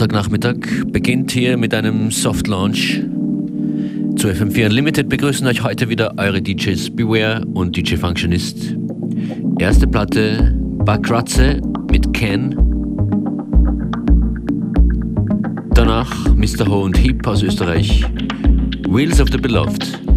Montagnachmittag beginnt hier mit einem Soft Launch. Zu FM4 Unlimited begrüßen euch heute wieder eure DJs Beware und DJ Functionist. Erste Platte Bakratze mit Ken. Danach Mr. Ho und Heap aus Österreich. Wheels of the Beloved.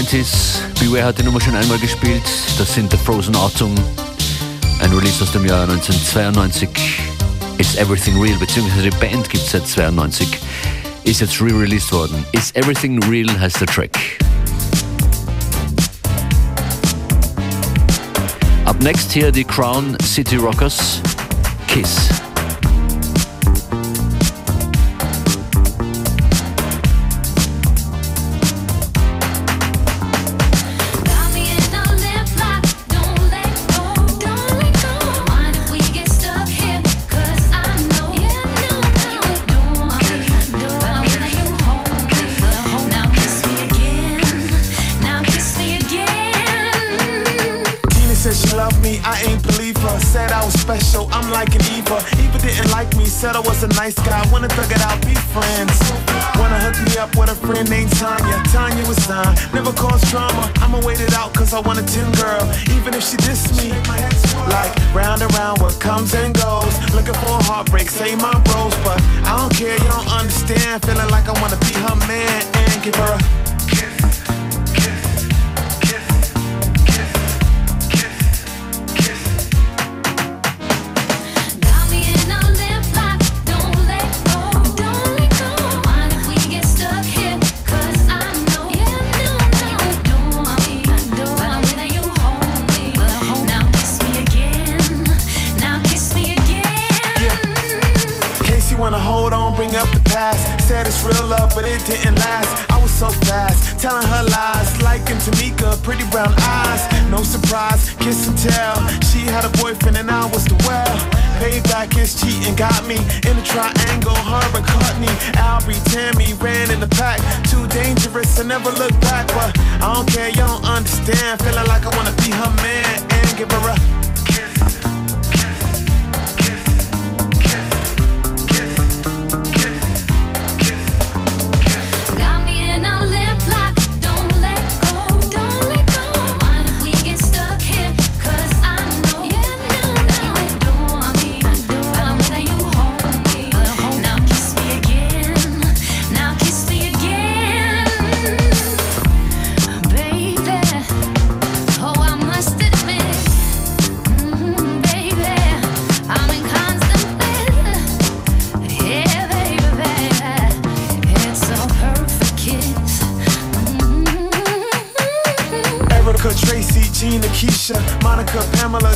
90s. Beware hat die Nummer schon einmal gespielt. Das sind The Frozen Autumn. Ein Release aus dem Jahr 1992. Is Everything Real, beziehungsweise die Band gibt es seit 92. Ist jetzt re-released worden. Is Everything Real heißt der Track. Up next hier die Crown City Rockers. Kiss. Wanna thug it out, be friends. Wanna hook me up with a friend named Tanya. Tanya was fine, never caused drama. I'ma wait it out cause I want a 10 girl, even if she diss me. Like round and round, what comes and goes. Looking for a heartbreak, say my bros, but I don't care, you don't understand. Feeling like I wanna be her man and give her a said it's real love, but it didn't last. I was so fast, telling her lies, liking Tamika, pretty brown eyes. No surprise, kiss and tell. She had a boyfriend and I was the well. Payback is cheating, got me in a triangle. Her and Courtney, Albie, Tammy ran in the pack. Too dangerous, I never look back, but I don't care, you don't understand. Feeling like I wanna be her man and give her a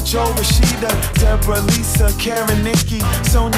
Joe Rashida, Deborah, Lisa, Karen, Nikki, Sonia,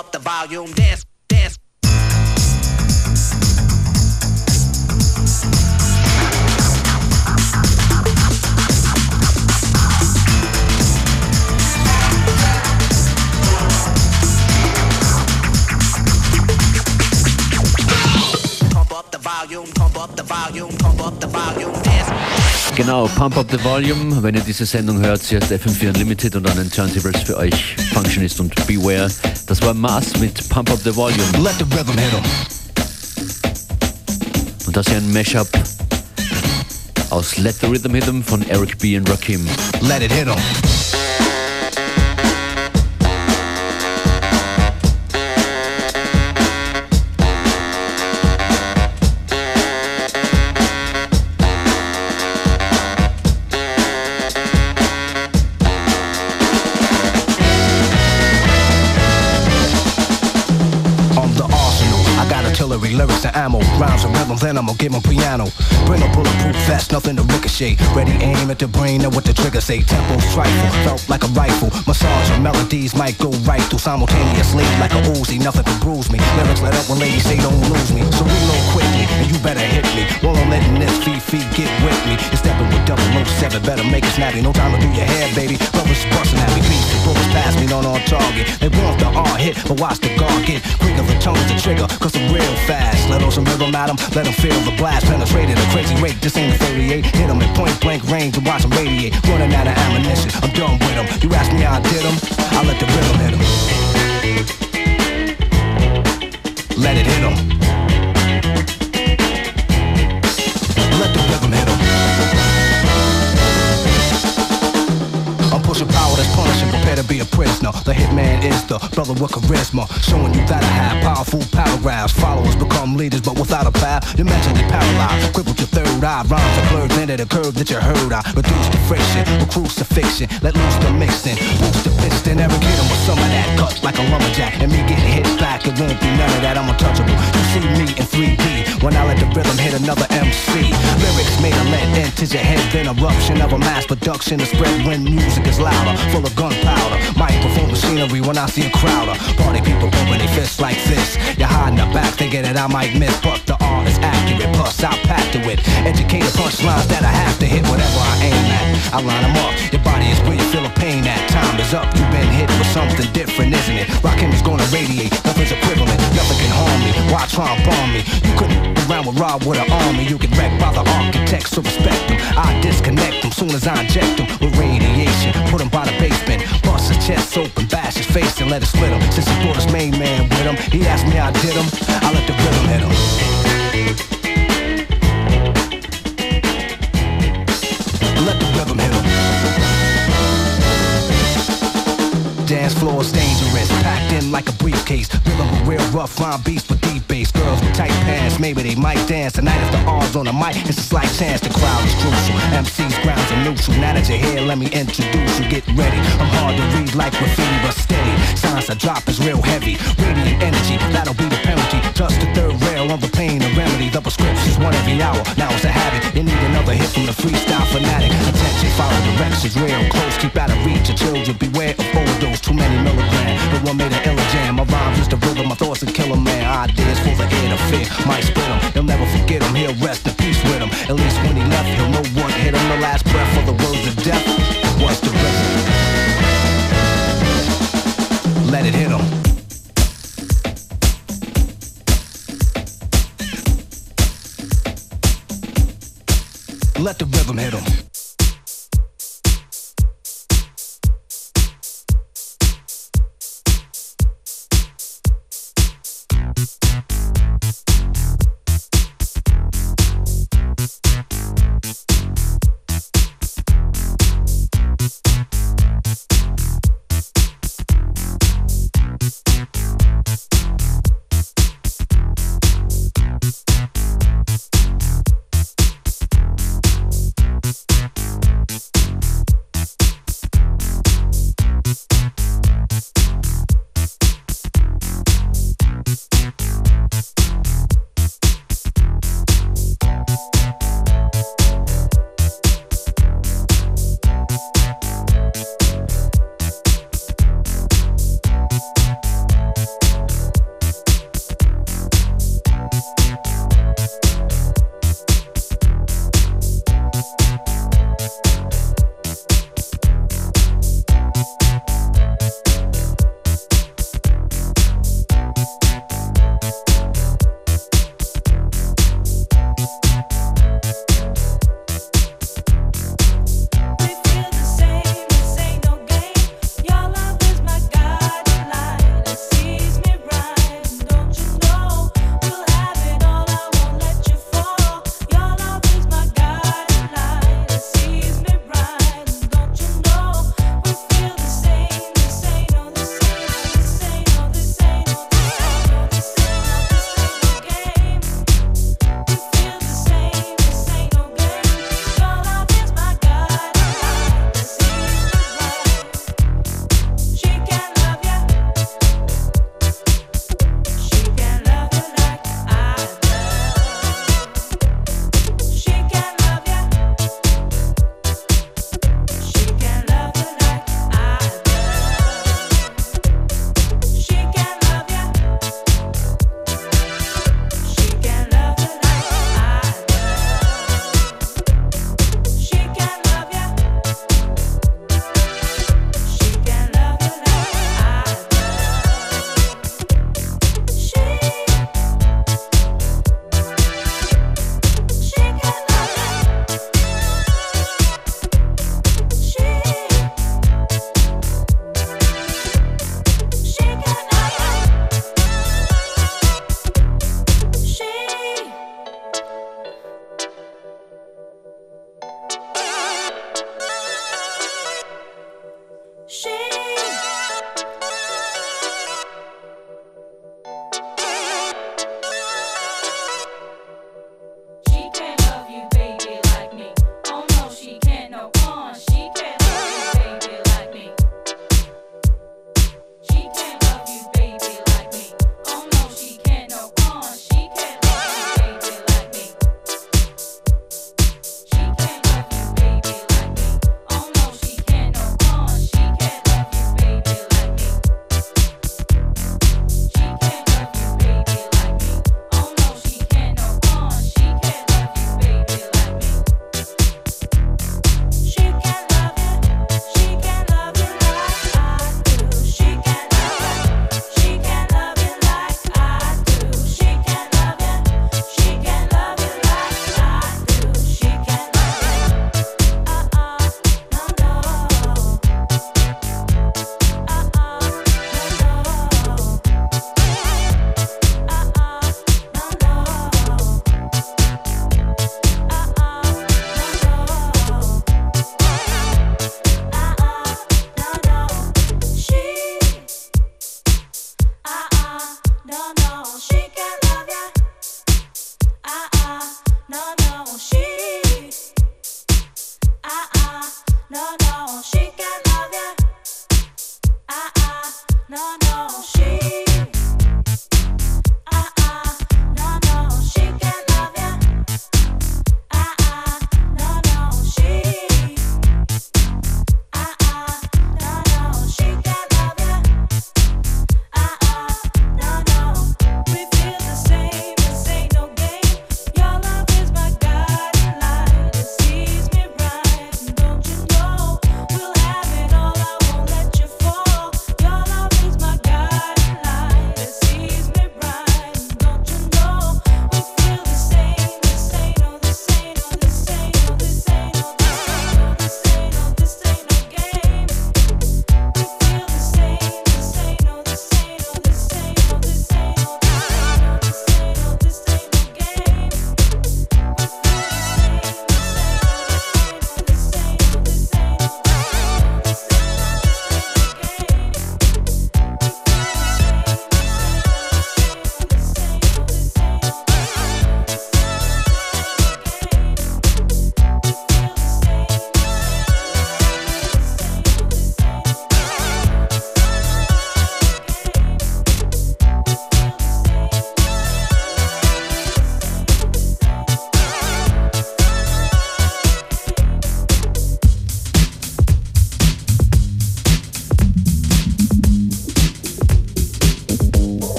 up the volume. Dance. Genau, Pump Up the Volume. Wenn ihr diese Sendung hört, sie heißt FM4 Unlimited und an den Turntables für euch Functionist und Beware. Das war Mars mit Pump Up the Volume. Let the rhythm hit em. Und das ist ein Mashup aus Let the Rhythm Hit em von Eric B. und Rakim. Let it hit em. Get my piano. Bring a bulletproof vest, nothing to ricochet. Ready aim at the brain and what the trigger say. Tempo trifle, felt like a rifle. Massage and melodies might go right through simultaneously like a Uzi. Nothing can bruise me. Lyrics let up when ladies say don't lose me. So reload quickly and you better hit me. While I'm letting this feet get with me. It's stepping with double no seven, better make it snappy. No time to do your hair, baby. Brothers busting at me, beats bullets pass me, not on target. They want the R hit, but watch the guard get quicker. The tongue is the trigger, cause I'm real fast. Some rhythm at them, let them feel the blast. Penetrated a crazy rate, this ain't a 38. Hit them at point blank range and watch them radiate. Running out of ammunition, I'm done with them. You ask me how I did them, I let the rhythm hit them. Let it hit them. To be a prisoner. The hitman is the brother with charisma, showing you that I have powerful paragraphs. Followers become leaders, but without a path, you're mentally paralyzed. Crippled your third eye, rhymes are blurred into the curve that you heard. I reduce the friction, with crucifixion, let loose the mixing, boost the piston, every kid with some of that cut like a lumberjack. And me getting hit back, it won't be none of that. I'm untouchable. You see me in 3D when I let the rhythm hit another MC. Lyrics made a lead into your head, then eruption of a mass production to spread when music is full of gunpowder. Microphone machinery when I see a crowd of party people pumping their fists like this. You're hiding the back thinking that I might miss, but the art is accurate. Plus, I packed it with educated punchlines that I have to hit whatever I aim at. I line them up. Your body is where you feel a pain at. Time is up. You've been hit with something different, isn't it? Rockin' is gonna radiate. Nothing's equivalent. Nothing can harm me. Why try and bomb me? You couldn't around with Rob with an army. You get wrecked by the architects, so respect them. I disconnect them soon as I inject them with radiation. Put them by the basement. Bust his chest open, bash his face and let it split him. Since he brought his main man with him, he asked me how I did him. I let the rhythm hit him. Let the rhythm hit him. Dance floor is dangerous, packed like a briefcase. Rhythm a real rough line beast with deep bass. Girls with tight pants, maybe they might dance tonight if the R's on the mic. It's a slight chance the crowd is crucial. MC's grounds are neutral. Now that you're here, let me introduce you. Get ready. I'm hard to read like graffiti, but steady. Signs I drop is real heavy. Radiant energy, that'll be the penalty. Just the third the the remedy. The prescription's one every hour. Now it's a habit. You need another hit from the freestyle fanatic. Attention, follow directions real close. Keep out of reach of children. Beware of overdose. Too many milligrams. The one made an illa jam. My rhymes just a rhythm. My thoughts a killer man. Ideas for the ear to fear. Might spit him. They'll never forget him. He'll rest in peace with him. At least when he left, he'll know what hit him. The last breath of the words of death was the rhythm. Let it hit him. Let the rhythm hit him.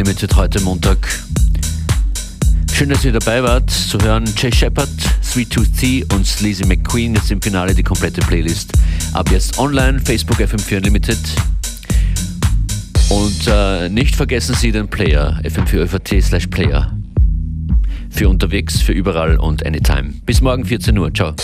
Unlimited heute Montag. Schön, dass ihr dabei wart. Zu hören Jay Shepard, Sweet Tooth T und Sleazy McQueen. Jetzt im Finale die komplette Playlist. Ab jetzt online, Facebook FM4 Unlimited. Und äh, nicht vergessen Sie den Player, fm4 slash Player. Für unterwegs, für überall und anytime. Bis morgen 14 Uhr. Ciao.